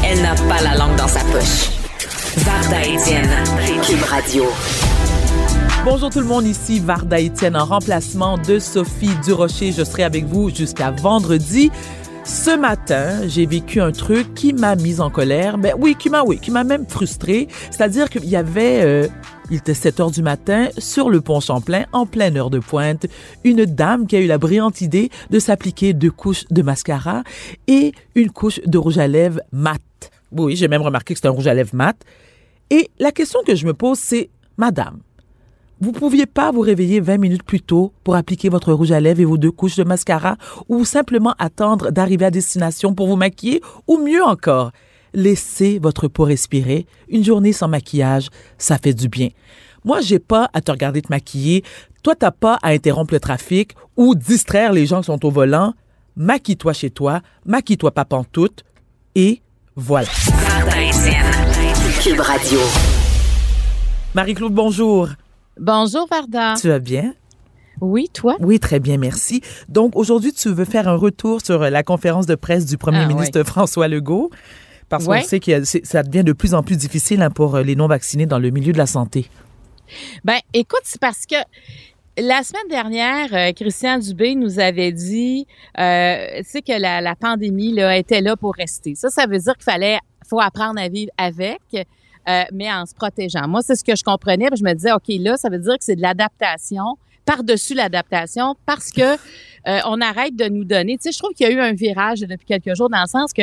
Elle n'a pas la langue dans sa poche. Varda Etienne, Cube Radio. Bonjour tout le monde, ici Varda Etienne en remplacement de Sophie Durocher. Je serai avec vous jusqu'à vendredi. Ce matin, j'ai vécu un truc qui m'a mise en colère. Ben oui, qui m'a oui, qui m'a même frustrée. C'est-à-dire qu'il y avait euh, il était 7 heures du matin, sur le pont Champlain, en pleine heure de pointe, une dame qui a eu la brillante idée de s'appliquer deux couches de mascara et une couche de rouge à lèvres mat. Oui, j'ai même remarqué que c'était un rouge à lèvres mat. Et la question que je me pose, c'est, Madame, vous pouviez pas vous réveiller 20 minutes plus tôt pour appliquer votre rouge à lèvres et vos deux couches de mascara ou simplement attendre d'arriver à destination pour vous maquiller? Ou mieux encore, laissez votre peau respirer. Une journée sans maquillage, ça fait du bien. Moi, j'ai pas à te regarder te maquiller. Toi, t'as pas à interrompre le trafic ou distraire les gens qui sont au volant. Maquille-toi chez toi, maquille-toi pas pantoute et voilà. Cube Radio. Marie-Claude, bonjour. Bonjour, Varda. Tu vas bien? Oui, toi? Oui, très bien, merci. Donc, aujourd'hui, tu veux faire un retour sur la conférence de presse du premier Ah, ministre François Legault. Parce Ouais. qu'on sait que ça devient de plus en plus difficile hein, pour euh, les non-vaccinés dans le milieu de la santé. Ben, écoute, c'est parce que la semaine dernière, euh, Christian Dubé nous avait dit, euh, tu sais, que la, la pandémie là, était là pour rester. Ça, ça veut dire qu'il fallait, faut apprendre à vivre avec. euh, mais en se protégeant. Moi, c'est ce que je comprenais. puis je me disais, OK, là, ça veut dire que c'est de l'adaptation par-dessus l'adaptation parce que euh, on arrête de nous donner. Tu sais, je trouve qu'il y a eu un virage depuis quelques jours dans le sens que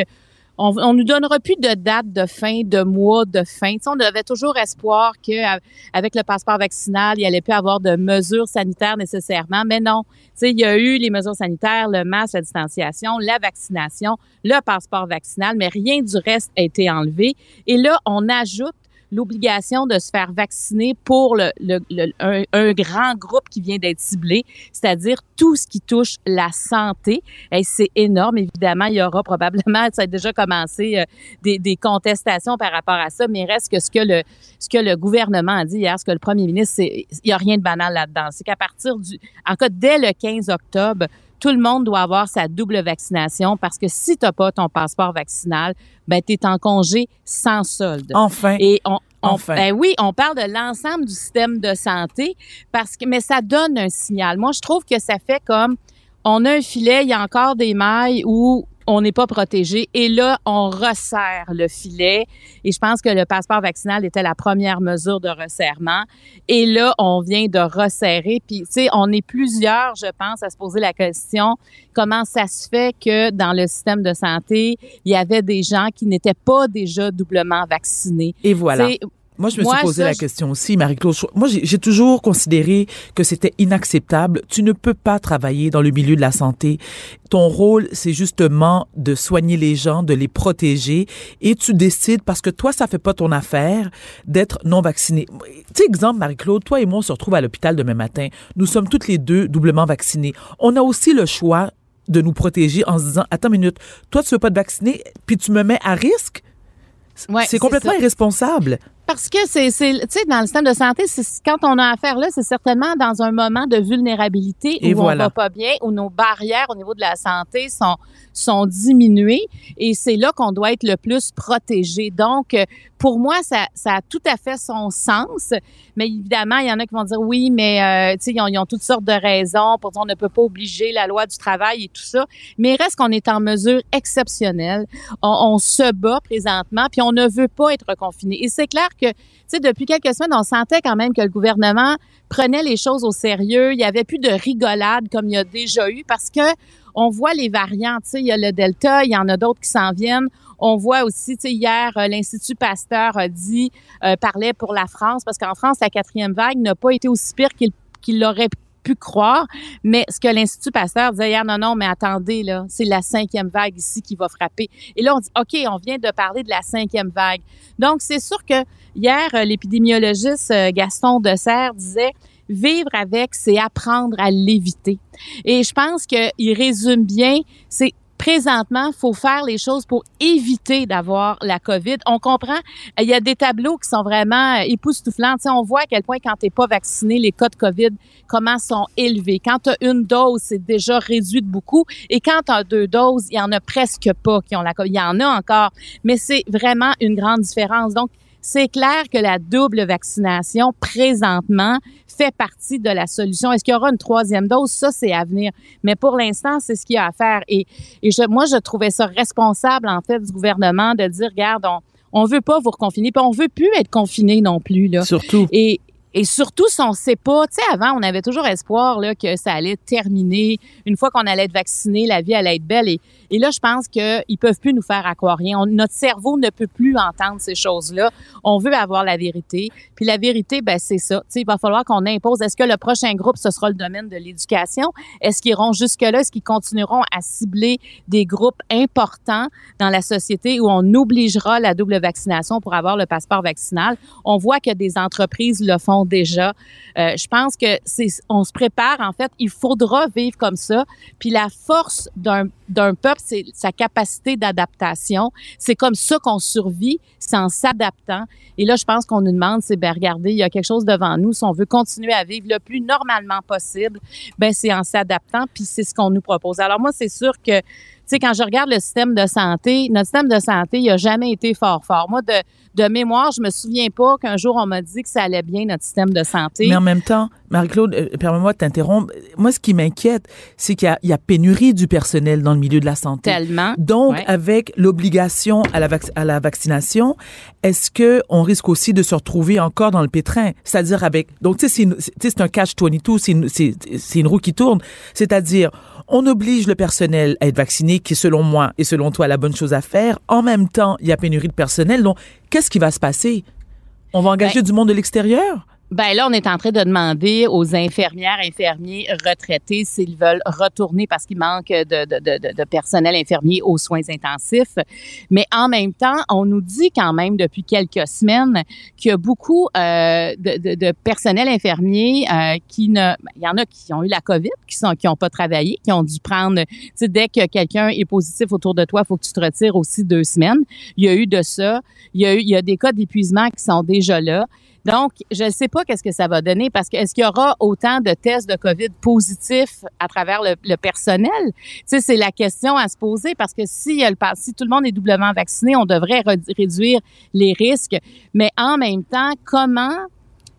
on, on nous donnera plus de date de fin, de mois de fin. On avait toujours espoir qu'avec le passeport vaccinal, il allait plus avoir de mesures sanitaires nécessairement, mais non. Tu sais, il y a eu les mesures sanitaires, le masque, la distanciation, la vaccination, le passeport vaccinal, mais rien du reste a été enlevé. Et là, on ajoute l'obligation de se faire vacciner pour le, le- le- un, un grand groupe qui vient d'être ciblé, c'est-à-dire tout ce qui touche la santé. Et c'est énorme, évidemment. Il y aura probablement, ça a déjà commencé, euh, des, des contestations par rapport à ça, mais reste que ce que le, ce que le gouvernement a dit hier, ce que le premier ministre, il n'y a rien de banal là-dedans. C'est qu'à partir du, en cas, dès le 15 octobre, tout le monde doit avoir sa double vaccination parce que si tu n'as pas ton passeport vaccinal, ben, tu es en congé sans solde. Enfin, Et on, on- Enfin. ben oui, on parle de l'ensemble du système de santé parce que, mais ça donne un signal. Moi, je trouve que ça fait comme on a un filet, il y a encore des mailles où on n'est pas protégé et là, on resserre le filet. Et je pense que le passeport vaccinal était la première mesure de resserrement. Et là, on vient de resserrer. Puis, tu sais, on est plusieurs, je pense, à se poser la question comment ça se fait que dans le système de santé, il y avait des gens qui n'étaient pas déjà doublement vaccinés? et voilà. Moi, je me Moi, suis posé ça, la question aussi, Marie-Claude. Moi, j'ai toujours considéré que c'était inacceptable. Tu ne peux pas travailler dans le milieu de la santé. Ton rôle, c'est justement de soigner les gens, de les protéger, et tu décides, parce que toi, ça fait pas ton affaire, d'être non vacciné. Tu sais, exemple, Marie-Claude, toi et moi, on se retrouve à l'hôpital demain matin. Nous sommes toutes les deux doublement vaccinés. On a aussi le choix de nous protéger en se disant, attends une minute, toi, tu veux pas te vacciner, puis tu me mets à risque? Ouais, c'est complètement irresponsable. Parce que c'est, c'est tu sais, dans le système de santé, c'est, quand on a affaire là, c'est certainement dans un moment de vulnérabilité Et où voilà. on va pas bien, où nos barrières au niveau de la santé sont sont diminuées, et c'est là qu'on doit être le plus protégé. Donc, pour moi, ça, ça a tout à fait son sens. Mais évidemment, il y en a qui vont dire oui, mais euh, tu sais, ils ont, ils ont toutes sortes de raisons pour dire on ne peut pas obliger la loi du travail et tout ça. Mais reste qu'on est en mesure exceptionnelle. On, on se bat présentement, puis on ne veut pas être confiné. Et c'est clair que, depuis quelques semaines, on sentait quand même que le gouvernement prenait les choses au sérieux. Il y avait plus de rigolade comme il y a déjà eu parce que on voit les variants. Tu sais, il y a le Delta, il y en a d'autres qui s'en viennent. On voit aussi, hier, euh, l'Institut Pasteur a dit, euh, parlait pour la France, parce qu'en France, la quatrième vague n'a pas été aussi pire qu'il qu'il l'aurait pu croire. Mais ce que l'Institut Pasteur disait hier, non, non, mais attendez, là, c'est la cinquième vague ici qui va frapper. Et là, on dit, OK, on vient de parler de la cinquième vague. Donc, c'est sûr que hier, euh, l'épidémiologiste euh, Gaston Dessert disait, vivre avec, c'est apprendre à l'éviter. Et je pense qu'il résume bien, c'est présentement, faut faire les choses pour éviter d'avoir la COVID. On comprend, il y a des tableaux qui sont vraiment époustouflants. Tu on voit à quel point quand tu n'es pas vacciné, les cas de COVID, comment sont élevés. Quand tu as une dose, c'est déjà réduit de beaucoup. Et quand tu as deux doses, il y en a presque pas qui ont la COVID. Il y en a encore, mais c'est vraiment une grande différence. Donc, c'est clair que la double vaccination, présentement, fait partie de la solution. Est-ce qu'il y aura une troisième dose? Ça, c'est à venir. Mais pour l'instant, c'est ce qu'il y a à faire. Et, et je, moi, je trouvais ça responsable, en fait, du gouvernement de dire, regarde, on, on veut pas vous reconfiner, puis on veut plus être confiné non plus là. Surtout. Et, et surtout, si on sait pas, tu sais, avant, on avait toujours espoir là, que ça allait terminer. Une fois qu'on allait être vacciné, la vie allait être belle. Et, là, je pense qu'ils peuvent plus nous faire accroire rien. notre cerveau ne peut plus entendre ces choses-là. On veut avoir la vérité. Puis la vérité, ben c'est ça. Tu sais, il va falloir qu'on impose. Est-ce que le prochain groupe, ce sera le domaine de l'éducation? Est-ce qu'ils iront jusque-là? Est-ce qu'ils continueront à cibler des groupes importants dans la société où on obligera la double vaccination pour avoir le passeport vaccinal? On voit que des entreprises le font déjà. Euh, je pense que c'est, on se prépare. En fait, il faudra vivre comme ça. Puis la force d'un, d'un peuple, c'est sa capacité d'adaptation. C'est comme ça qu'on survit, c'est en s'adaptant. Et là, je pense qu'on nous demande, c'est ben regardez, il y a quelque chose devant nous. Si on veut continuer à vivre le plus normalement possible, ben c'est en s'adaptant. Puis c'est ce qu'on nous propose. Alors moi, c'est sûr que sais, quand je regarde le système de santé, notre système de santé, il a jamais été fort fort. Moi, de, de mémoire, je me souviens pas qu'un jour on m'a dit que ça allait bien notre système de santé. Mais en même temps, Marie-Claude, euh, permets-moi de t'interrompre. Moi, ce qui m'inquiète, c'est qu'il y, y, a pénurie du personnel dans le milieu de la santé. Tellement. Donc, avec l'obligation à la, à la vaccination, est-ce que on risque aussi de se retrouver encore dans le pétrin? C'est-à-dire avec, donc, tu sais, c'est un catch-22, c'est une, une roue qui tourne. C'est-à-dire, on oblige le personnel à être vacciné, qui selon moi et selon toi la bonne chose à faire. En même temps, il y a pénurie de personnel. Donc, qu'est-ce qui va se passer? On va engager ben, du monde de l'extérieur? Ben là, on est en train de demander aux infirmières, infirmiers retraités s'ils veulent retourner parce qu'il manque de, de, de, de, personnel infirmier aux soins intensifs. Mais en même temps, on nous dit quand même depuis quelques semaines qu'il y a beaucoup euh, de, personnel infirmier euh, qui ne... Ben, il y en a qui ont eu la COVID, qui sont qui n'ont pas travaillé, qui ont dû prendre... Tu sais, dès que quelqu'un est positif autour de toi, il faut que tu te retires aussi deux semaines. Il y a eu de ça. Il y a eu il y a des cas d'épuisement qui sont déjà là. Donc, je ne sais pas qu'est-ce que ça va donner parce que est-ce qu'il y aura autant de tests de COVID positifs à travers le, personnel? Tu sais, c'est la question à se poser parce que si, tout le monde est doublement vacciné, on devrait réduire les risques. Mais en même temps, comment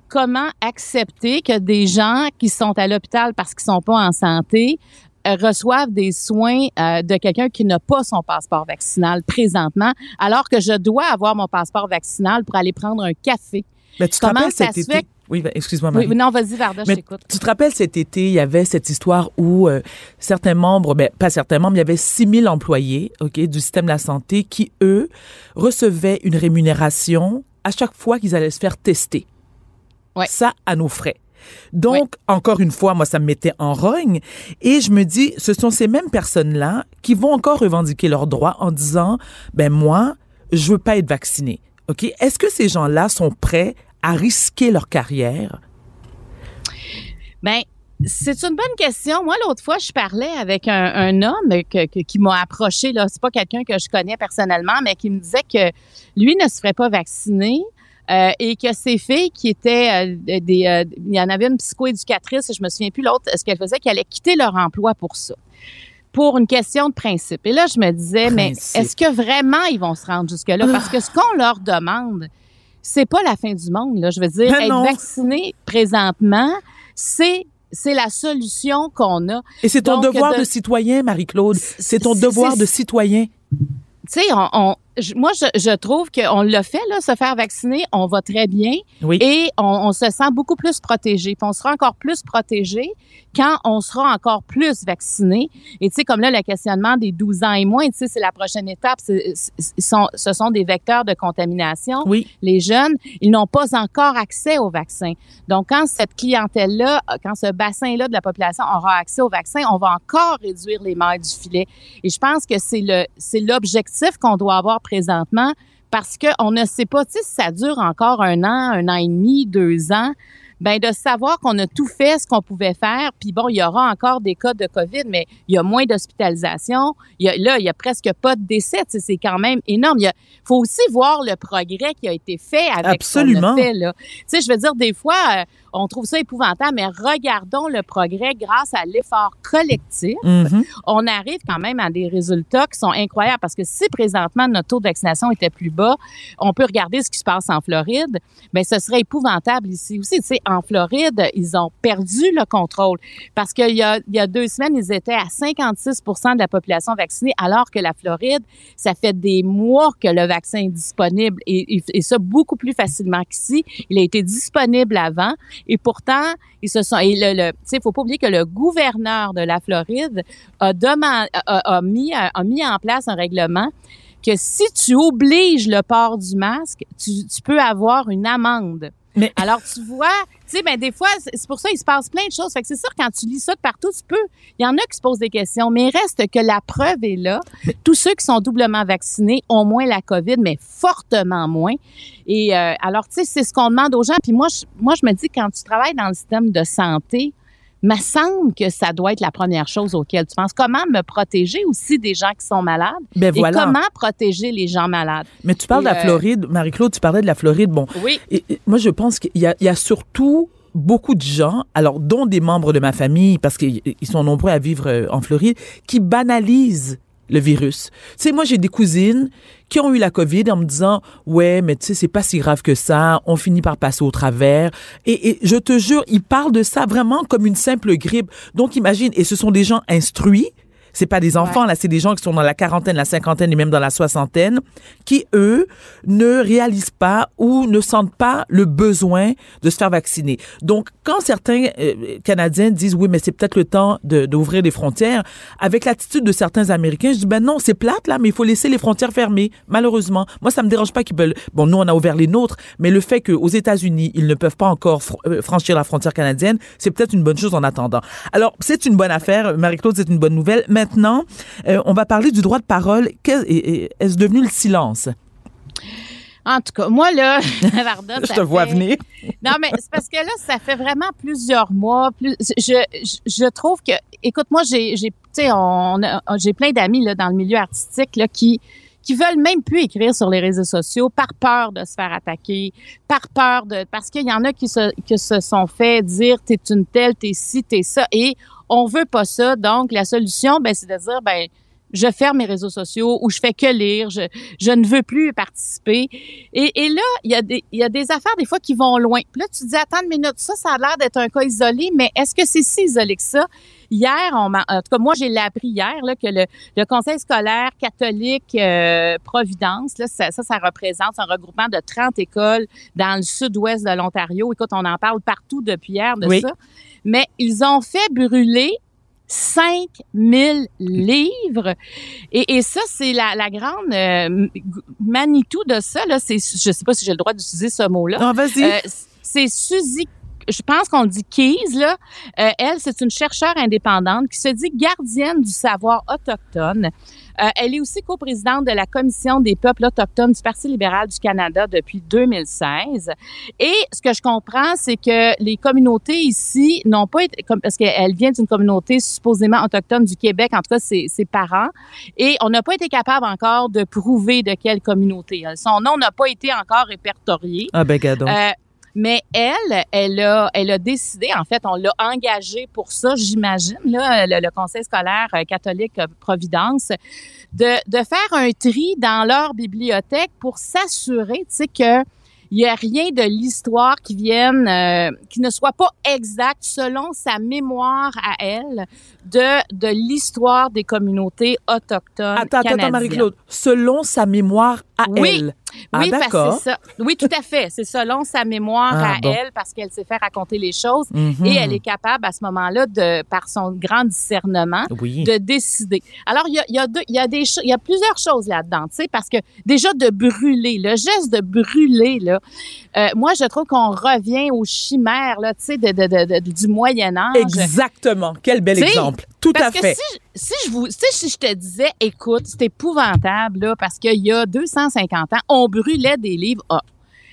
comment accepter que des gens qui sont à l'hôpital parce qu'ils sont pas en santé euh, reçoivent des soins euh, de quelqu'un qui n'a pas son passeport vaccinal présentement, alors que je dois avoir mon passeport vaccinal pour aller prendre un café? Mais tu te rappelles cet été? Oui, ben, excuse-moi, Marie. Oui, non, vas-y, Varda, je t'écoute. Tu te rappelles cet été, il y avait cette histoire où euh, certains membres, ben, pas certains membres, il y avait 6 000 employés ok, du système de la santé qui, eux, recevaient une rémunération à chaque fois qu'ils allaient se faire tester. Ouais. Ça, à nos frais. Donc, encore une fois, moi, ça me mettait en rogne. Et je me dis, ce sont ces mêmes personnes-là qui vont encore revendiquer leurs droits en disant, ben moi, je veux pas être vacciné. Est-ce que ces gens-là sont prêts à risquer leur carrière? Ben, c'est une bonne question. Moi, l'autre fois, je parlais avec un, homme qui m'a approché. Là, c'est pas quelqu'un que je connais personnellement, mais qui me disait que lui ne se ferait pas vacciner. Euh, et que ses filles qui étaient euh, des, euh, il y en avait une psychoéducatrice, je me souviens plus l'autre, ce qu'elle faisait, qu'elle allait quitter leur emploi pour ça pour une question de principe. Et là, je me disais, mais est-ce que vraiment ils vont se rendre jusque-là? Parce que ce qu'on leur demande, c'est pas la fin du monde. Là. Je veux dire, être vacciné présentement, c'est c'est la solution qu'on a. Et c'est ton devoir de, citoyen, Marie-Claude. C'est ton devoir de citoyen. Tu sais, on, moi, je, je trouve qu'on l'a fait, là, se faire vacciner, on va très bien. Oui. Et on, on, se sent beaucoup plus protégé. Puis on sera encore plus protégé quand on sera encore plus vacciné. Et tu sais, comme là, le questionnement des 12 ans et moins, tu sais, c'est la prochaine étape. Sont, ce sont des vecteurs de contamination. Oui. Les jeunes, ils n'ont pas encore accès au vaccin. Donc, quand cette clientèle-là, quand ce bassin-là de la population aura accès au vaccin, on va encore réduire les mailles du filet. Et je pense que c'est le, c'est l'objectif qu'on doit avoir présentement parce qu'on ne sait pas si ça dure encore un an, un an et demi, deux ans. Ben de savoir qu'on a tout fait ce qu'on pouvait faire. Puis bon, il y aura encore des cas de COVID, mais il y a moins d'hospitalisation. Là, il y a presque pas de décès. C'est quand même énorme. Il faut aussi voir le progrès qui a été fait avec Absolument. ce qu'on a fait. Là. Tu sais, je veux dire, des fois, euh, on trouve ça épouvantable, mais regardons le progrès grâce à l'effort collectif. Mhm. On arrive quand même à des résultats qui sont incroyables parce que si présentement notre taux de vaccination était plus bas, on peut regarder ce qui se passe en Floride, mais ce serait épouvantable ici aussi. Tu sais, en Floride, ils ont perdu le contrôle parce qu'il y a, deux semaines, ils étaient à 56% de la population vaccinée, alors que la Floride, ça fait des mois que le vaccin est disponible et, ça beaucoup plus facilement qu'ici. Il a été disponible avant et pourtant, ils se sont. Faut pas oublier que le gouverneur de la Floride a, a, mis, a mis en place un règlement que si tu obliges le port du masque, tu peux avoir une amende. Mais- Alors, tu vois, tu sais, ben, des fois, c'est pour ça qu'il se passe plein de choses. Fait que c'est sûr, quand tu lis ça de partout, tu peux. Il y en a qui se posent des questions, mais il reste que la preuve est là. Tous ceux qui sont doublement vaccinés ont moins la COVID, mais fortement moins. Et euh, alors, tu sais, c'est ce qu'on demande aux gens. Puis moi, je, moi, je me dis, quand tu travailles dans le système de santé, me semble que ça doit être la première chose auquel tu penses. Comment me protéger aussi des gens qui sont malades? Ben Et voilà. comment protéger les gens malades? Mais tu parles Et, de la euh, Floride, Marie-Claude, tu parlais de la Floride. Bon, Oui. Et- et moi, je pense qu'il y y a surtout beaucoup de gens, alors dont des membres de ma famille, parce qu'ils ils sont nombreux à vivre euh, en Floride, qui banalisent le virus. Tu sais, moi, j'ai des cousines qui ont eu la COVID en me disant, ouais, mais tu sais, c'est pas si grave que ça, on finit par passer au travers. Et, et je te jure, ils parlent de ça vraiment comme une simple grippe. Donc, imagine, et ce sont des gens instruits, c'est pas des enfants, là, c'est des gens qui sont dans la quarantaine, la cinquantaine et même dans la soixantaine, qui, eux, ne réalisent pas ou ne sentent pas le besoin de se faire vacciner. Donc, quand certains euh, Canadiens disent, oui, mais c'est peut-être le temps de- d'ouvrir les frontières, avec l'attitude de certains Américains, je dis, ben non, c'est plate, là, mais il faut laisser les frontières fermées, malheureusement. Moi, ça me dérange pas qu'ils veulent... Bon, nous, on a ouvert les nôtres, mais le fait qu'aux États-Unis, ils ne peuvent pas encore fr- euh, franchir la frontière canadienne, c'est peut-être une bonne chose en attendant. Alors, c'est une bonne affaire. Marie-Claude, c'est une bonne nouvelle. Maintenant, euh, on va parler du droit de parole. Est-ce devenu le silence? En tout cas, moi, là, Varda, Je te vois venir. Non, mais c'est parce que là, ça fait vraiment plusieurs mois. Plus, je, je, je trouve que, écoute, moi, j'ai, on, plein d'amis là dans le milieu artistique là qui qui veulent même plus écrire sur les réseaux sociaux par peur de se faire attaquer, par peur de, parce qu'il y en a qui se, qui se sont fait dire t'es une telle, t'es ci, t'es ça, et on veut pas ça. Donc la solution, ben c'est de dire ben je ferme mes réseaux sociaux ou je fais que lire, je, je ne veux plus participer. Et, et là, il y, a des, il y a des affaires des fois qui vont loin. Puis là, tu dis, attends une minute, ça, ça a l'air d'être un cas isolé, mais est-ce que c'est si isolé que ça? Hier, on en tout cas, moi, j'ai appris hier là, que le, le Conseil scolaire catholique euh, Providence, là, ça, ça, ça représente un regroupement de 30 écoles dans le sud-ouest de l'Ontario. Écoute, on en parle partout depuis hier de Oui. ça. Mais ils ont fait brûler 5000 livres. Et, et ça, c'est la, la grande euh, Manitou de ça. Là, je sais pas si j'ai le droit d'utiliser ce mot-là. Non, vas-y. Euh, c'est Suzy, je pense qu'on dit Keys, là. Euh, elle, c'est une chercheure indépendante qui se dit gardienne du savoir autochtone. Euh, elle est aussi coprésidente de la Commission des peuples autochtones du Parti libéral du Canada depuis 2016. Et ce que je comprends, c'est que les communautés ici n'ont pas été, comme, parce qu'elle vient d'une communauté supposément autochtone du Québec, en tout cas ses, ses parents, et on n'a pas été capable encore de prouver de quelle communauté. Son nom n'a pas été encore répertorié. ah, ben, gadon. Euh, mais elle, elle a, elle a décidé, en fait, on l'a engagée pour ça, j'imagine, là, le, le Conseil scolaire euh, catholique euh, Providence, de, de faire un tri dans leur bibliothèque pour s'assurer, tu sais, que il y a rien de l'histoire qui vienne, euh, qui ne soit pas exact selon sa mémoire à elle de, de l'histoire des communautés autochtones Attends, attends, attends, canadiennes. Marie-Claude. Selon sa mémoire à Oui. elle. Ah, Oui, parce que c'est ça. Oui, tout à fait. C'est selon sa mémoire Ah, à bon. elle, parce qu'elle sait faire raconter les choses. Mhm. Et elle est capable, à ce moment-là, de, par son grand discernement, Oui. de décider. Alors, il y a, il y a, deux, y a, des, y a plusieurs choses là-dedans, tu sais, parce que déjà de brûler, le geste de brûler, là, euh, moi, je trouve qu'on revient aux chimères, là, tu sais, de, de, de, du Moyen Âge. Exactement. Quel bel exemple. Tout Parce à que fait. si, si je vous, si, si je te disais, écoute, c'est épouvantable, là, parce qu'il y a 250 ans, on brûlait des livres. Ah.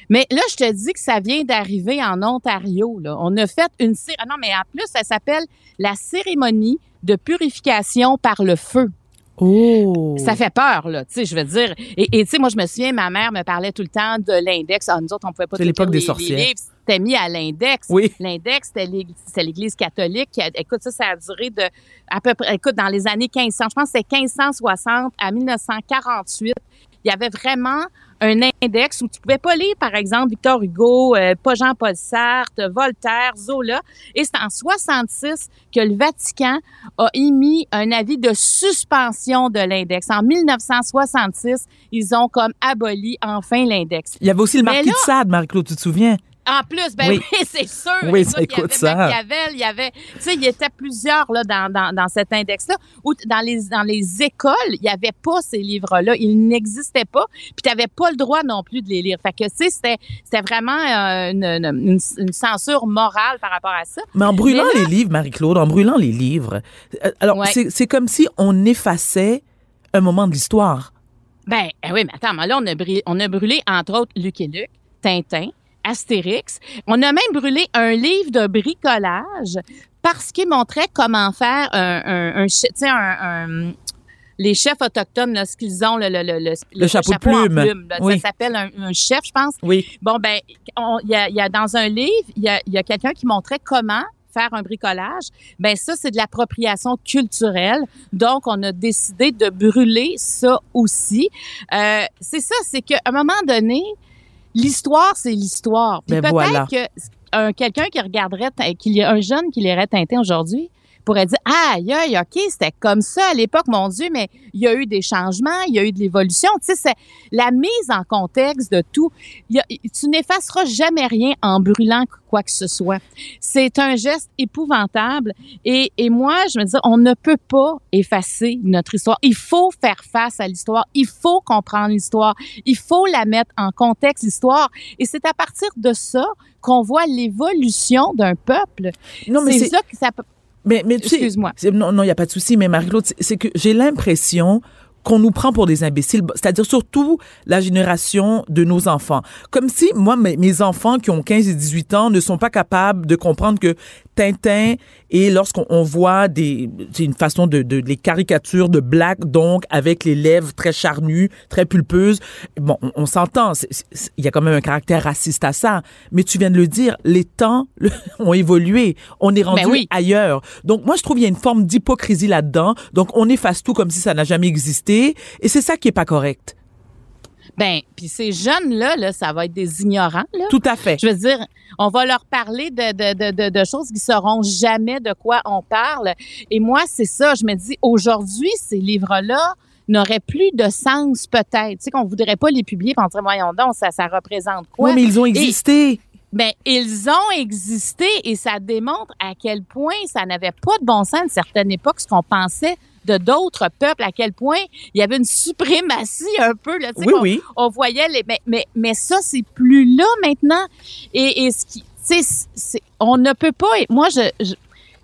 Mais là, je te dis que ça vient d'arriver en Ontario. Là. On a fait une ah non, mais en plus, ça s'appelle la cérémonie de purification par le feu. Oh. Ça fait peur, là, tu sais, je veux dire. Et tu sais, moi, je me souviens, ma mère me parlait tout le temps de l'index. Ah, nous autres, on pouvait pas C'est l'époque des sorcières. C'était mis à l'index. Oui. L'index, c'était l'Église catholique. Qui a, écoute, ça, ça a duré de, à peu près, écoute, dans les années 1500, je pense que c'était 1560 à 1948. Il y avait vraiment un index où tu pouvais pas lire, par exemple, Victor Hugo, euh, pas Jean-Paul Sartre, Voltaire, Zola. Et c'est en 66 que le Vatican a émis un avis de suspension de l'index. En 1966, ils ont comme aboli enfin l'index. Il y avait aussi le marquis de Sade, Marie-Claude, tu te souviens? En plus, ben oui, c'est sûr. Oui, ça écoute il y avait ça. il y avait, tu sais, il y était plusieurs là dans, dans, dans cet index-là. Ou dans les dans les écoles, il y avait pas ces livres-là, ils n'existaient pas. Puis tu n'avais pas le droit non plus de les lire. Fait que tu sais, c'était c'était vraiment euh, une, une, une, censure morale par rapport à ça. Mais en brûlant les livres, Marie-Claude, en brûlant les livres, euh, alors ouais. c'est comme si on effaçait un moment de l'histoire. Ben oui, mais attends, là on a brûlé, on a brûlé entre autres Luc et Luc, Tintin. Astérix. On a même brûlé un livre de bricolage parce qu'il montrait comment faire un, un, un, un, un les chefs autochtones, là, ce qu'ils ont, le, le, le, le, le chapeau, chapeau plume. en plume. Là, oui. Ça s'appelle un, un, chef, je pense. Oui. Bon, ben, il y a, y a dans un livre, il y a, y a quelqu'un qui montrait comment faire un bricolage, ben ça c'est de l'appropriation culturelle. Donc on a décidé de brûler ça aussi. Euh, c'est ça, c'est qu'à un moment donné, l'histoire, c'est l'histoire. Puis ben peut-être voilà. que un, quelqu'un qui regarderait, qu'il y a un jeune qui lirait Tintin aujourd'hui, pourrait dire aïe aïe ok c'était comme ça à l'époque mon dieu mais il y a eu des changements il y a eu de l'évolution. Tu sais c'est la mise en contexte de tout. A, tu n'effaceras jamais rien en brûlant quoi que ce soit. C'est un geste épouvantable. Et, et moi je me dis on ne peut pas effacer notre histoire. Il faut faire face à l'histoire. Il faut comprendre l'histoire. Il faut la mettre en contexte l'histoire. Et c'est à partir de ça qu'on voit l'évolution d'un peuple. Non mais c'est ça que ça peut mais, mais tu sais, non, non, il n'y a pas de souci, mais Marie-Claude, c'est que j'ai l'impression qu'on nous prend pour des imbéciles, c'est-à-dire surtout la génération de nos enfants. Comme si, moi, mes, mes, enfants qui ont 15 et 18 ans ne sont pas capables de comprendre que Tintin et lorsqu'on voit des c'est une façon de, de, les caricatures de Black donc avec les lèvres très charnues, très pulpeuses. Bon, on, on s'entend, il y a quand même un caractère raciste à ça, mais tu viens de le dire, les temps le, ont évolué, on est rendu ben oui. ailleurs. Donc moi je trouve il y a une forme d'hypocrisie là-dedans. Donc on efface tout comme si ça n'a jamais existé et c'est ça qui est pas correct. Ben, puis ces jeunes-là, là, ça va être des ignorants. Là. Tout à fait. Je veux dire, on va leur parler de, de, de, de, choses qui sauront jamais de quoi on parle. Et moi, c'est ça, je me dis, aujourd'hui, ces livres-là n'auraient plus de sens peut-être. Tu sais, qu'on voudrait pas les publier, on dirait, voyons donc, ça, ça représente quoi? Oui, mais ils ont existé. Et, ben, ils ont existé et ça démontre à quel point ça n'avait pas de bon sens à une certaine époque, ce qu'on pensait de d'autres peuples, à quel point il y avait une suprématie un peu. Là, oui, on, oui. on voyait les. Mais, mais, mais ça, c'est plus là maintenant. Et, et ce qui. Tu sais, on ne peut pas. Moi, je, je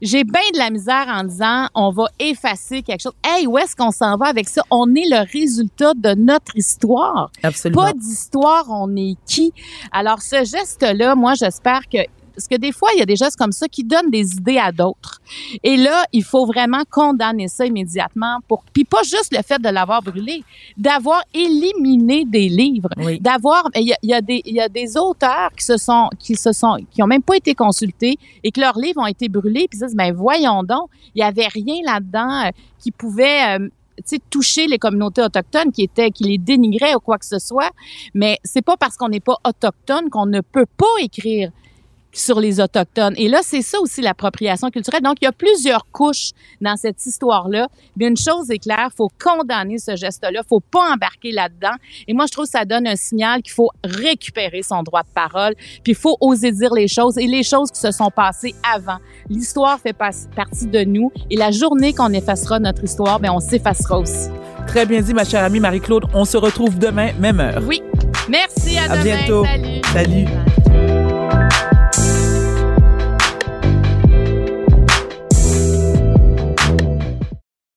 j'ai bien de la misère en disant on va effacer quelque chose. Hey, où est-ce qu'on s'en va avec ça? On est le résultat de notre histoire. Absolument. Pas d'histoire, on est qui? Alors, ce geste-là, moi, j'espère que parce que des fois, il y a des gestes comme ça qui donnent des idées à d'autres. Et là, il faut vraiment condamner ça immédiatement pour, puis pas juste le fait de l'avoir brûlé, d'avoir éliminé des livres, oui. d'avoir, il y a, il y a des, il y a des auteurs qui se sont, qui se sont, qui ont même pas été consultés et que leurs livres ont été brûlés, puis ils disent, ben voyons donc, il y avait rien là-dedans euh, qui pouvait euh, toucher les communautés autochtones qui étaient, qui les dénigraient ou quoi que ce soit. Mais c'est pas parce qu'on n'est pas autochtone qu'on ne peut pas écrire sur les autochtones. Et là, c'est ça aussi l'appropriation culturelle. Donc, il y a plusieurs couches dans cette histoire-là. Mais une chose est claire, faut condamner ce geste-là, faut pas embarquer là-dedans. Et moi, je trouve que ça donne un signal qu'il faut récupérer son droit de parole, puis il faut oser dire les choses et les choses qui se sont passées avant. L'histoire fait partie de nous et la journée qu'on effacera notre histoire, ben on s'effacera aussi. Très bien dit, ma chère amie Marie-Claude. On se retrouve demain, même heure. Oui. Merci, à, à demain. bientôt. Salut. Salut.